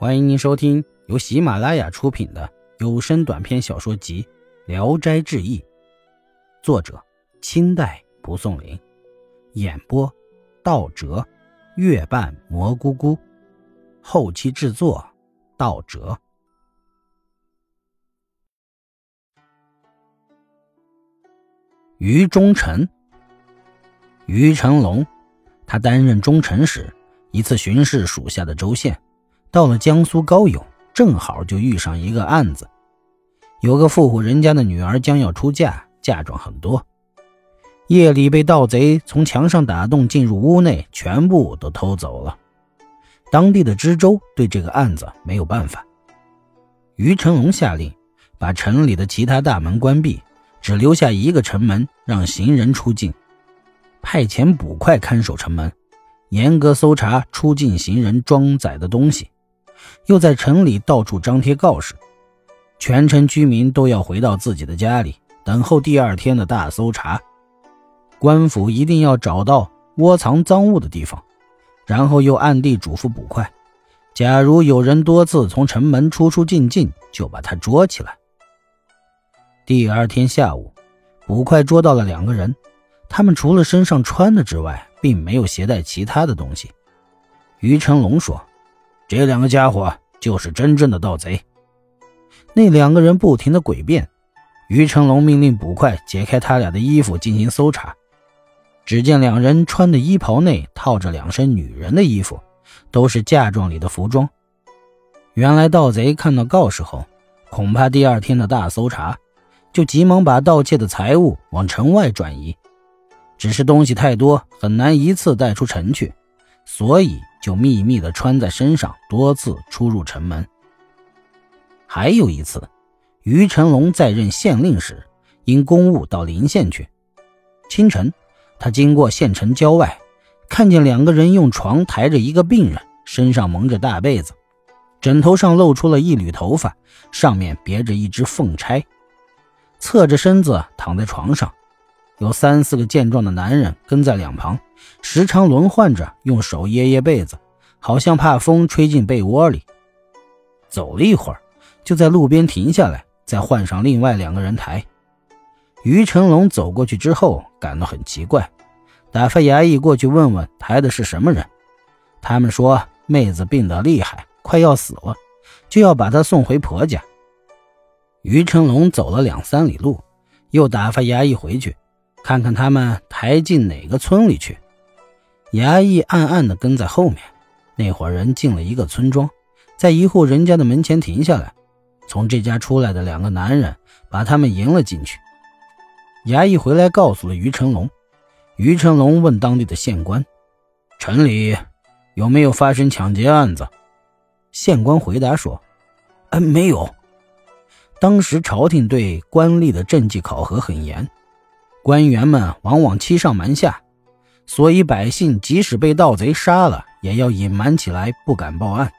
欢迎您收听由喜马拉雅出品的有声短篇小说集《聊斋志异》，作者清代蒲松龄，演播道哲、月半蘑菇菇，后期制作道哲。于忠臣，于成龙，他担任忠臣时，一次巡视属下的州县，到了江苏高邮，正好就遇上一个案子。有个富户人家的女儿将要出嫁，嫁妆很多，夜里被盗贼从墙上打洞进入屋内，全部都偷走了。当地的知州对这个案子没有办法，于成龙下令把城里的其他大门关闭。只留下一个城门，让行人出境，派遣捕快看守城门，严格搜查出境行人装载的东西，又在城里到处张贴告示，全城居民都要回到自己的家里，等候第二天的大搜查。官府一定要找到窝藏赃物的地方，然后又暗地嘱咐捕快，假如有人多次从城门出出进进，就把他捉起来。第二天下午，捕快捉到了两个人，他们除了身上穿的之外，并没有携带其他的东西。于成龙说：“这两个家伙就是真正的盗贼。”那两个人不停的诡辩。于成龙命令捕快解开他俩的衣服进行搜查，只见两人穿的衣袍内套着两身女人的衣服，都是嫁妆里的服装。原来盗贼看到告示后，恐怕第二天的大搜查。就急忙把盗窃的财物往城外转移，只是东西太多，很难一次带出城去，所以就秘密的穿在身上，多次出入城门。还有一次，于成龙在任县令时，因公务到临县去。清晨，他经过县城郊外，看见两个人用床抬着一个病人，身上蒙着大被子，枕头上露出了一缕头发，上面别着一只凤钗。侧着身子躺在床上，有三四个健壮的男人跟在两旁，时常轮换着用手掖掖被子，好像怕风吹进被窝里。走了一会儿，就在路边停下来，再换上另外两个人抬。于成龙走过去之后，感到很奇怪，打发衙役过去问问抬的是什么人。他们说妹子病得厉害，快要死了，就要把她送回婆家。于成龙走了两三里路，又打发衙役回去，看看他们抬进哪个村里去。衙役暗暗地跟在后面。那伙人进了一个村庄，在一户人家的门前停下来。从这家出来的两个男人把他们迎了进去。衙役回来告诉了于成龙。于成龙问当地的县官：“城里有没有发生抢劫案子？”县官回答说：“嗯，没有。”当时朝廷对官吏的政绩考核很严，官员们往往欺上瞒下，所以百姓即使被盗贼杀了，也要隐瞒起来，不敢报案。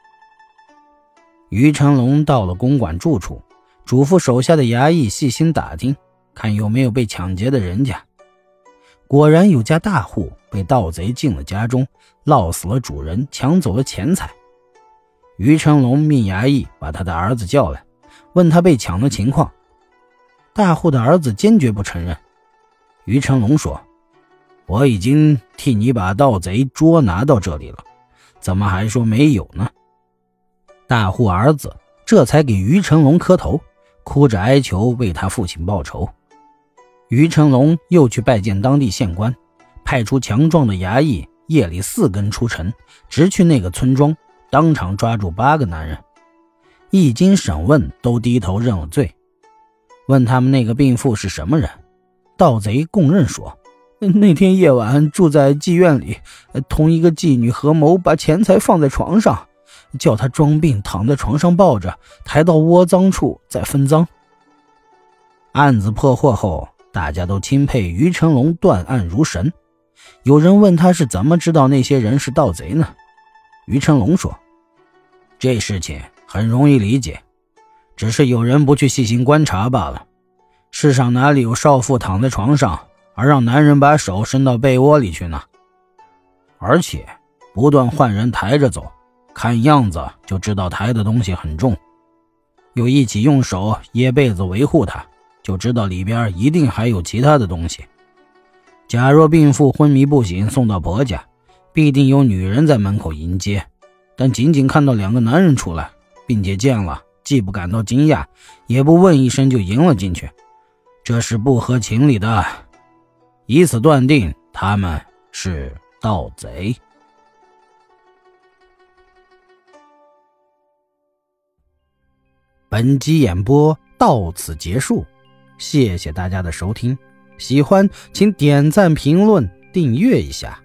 于成龙到了公馆住处，嘱咐手下的衙役细心打听，看有没有被抢劫的人家。果然有家大户被盗贼进了家中，烙死了主人，抢走了钱财。于成龙命衙役把他的儿子叫来。问他被抢的情况，大户的儿子坚决不承认。于成龙说：“我已经替你把盗贼捉拿到这里了，怎么还说没有呢？”大户儿子这才给于成龙磕头，哭着哀求为他父亲报仇。于成龙又去拜见当地县官，派出强壮的衙役，夜里四更出城，直去那个村庄，当场抓住八个男人。一经审问，都低头认了罪。问他们那个病妇是什么人，盗贼供认说，那天夜晚住在妓院里，同一个妓女合谋把钱财放在床上，叫他装病躺在床上抱着，抬到窝赃处再分赃。案子破获后，大家都钦佩于成龙断案如神。有人问他是怎么知道那些人是盗贼呢？于成龙说：“这事情。”很容易理解，只是有人不去细心观察罢了。世上哪里有少妇躺在床上，而让男人把手伸到被窝里去呢？而且不断换人抬着走，看样子就知道抬的东西很重，又一起用手掖被子维护他，就知道里边一定还有其他的东西。假若病妇昏迷不醒送到婆家，必定有女人在门口迎接，但仅仅看到两个男人出来，并且见了，既不感到惊讶，也不问一声就迎了进去，这是不合情理的，以此断定他们是盗贼。本集演播到此结束，谢谢大家的收听。喜欢请点赞、评论、订阅一下。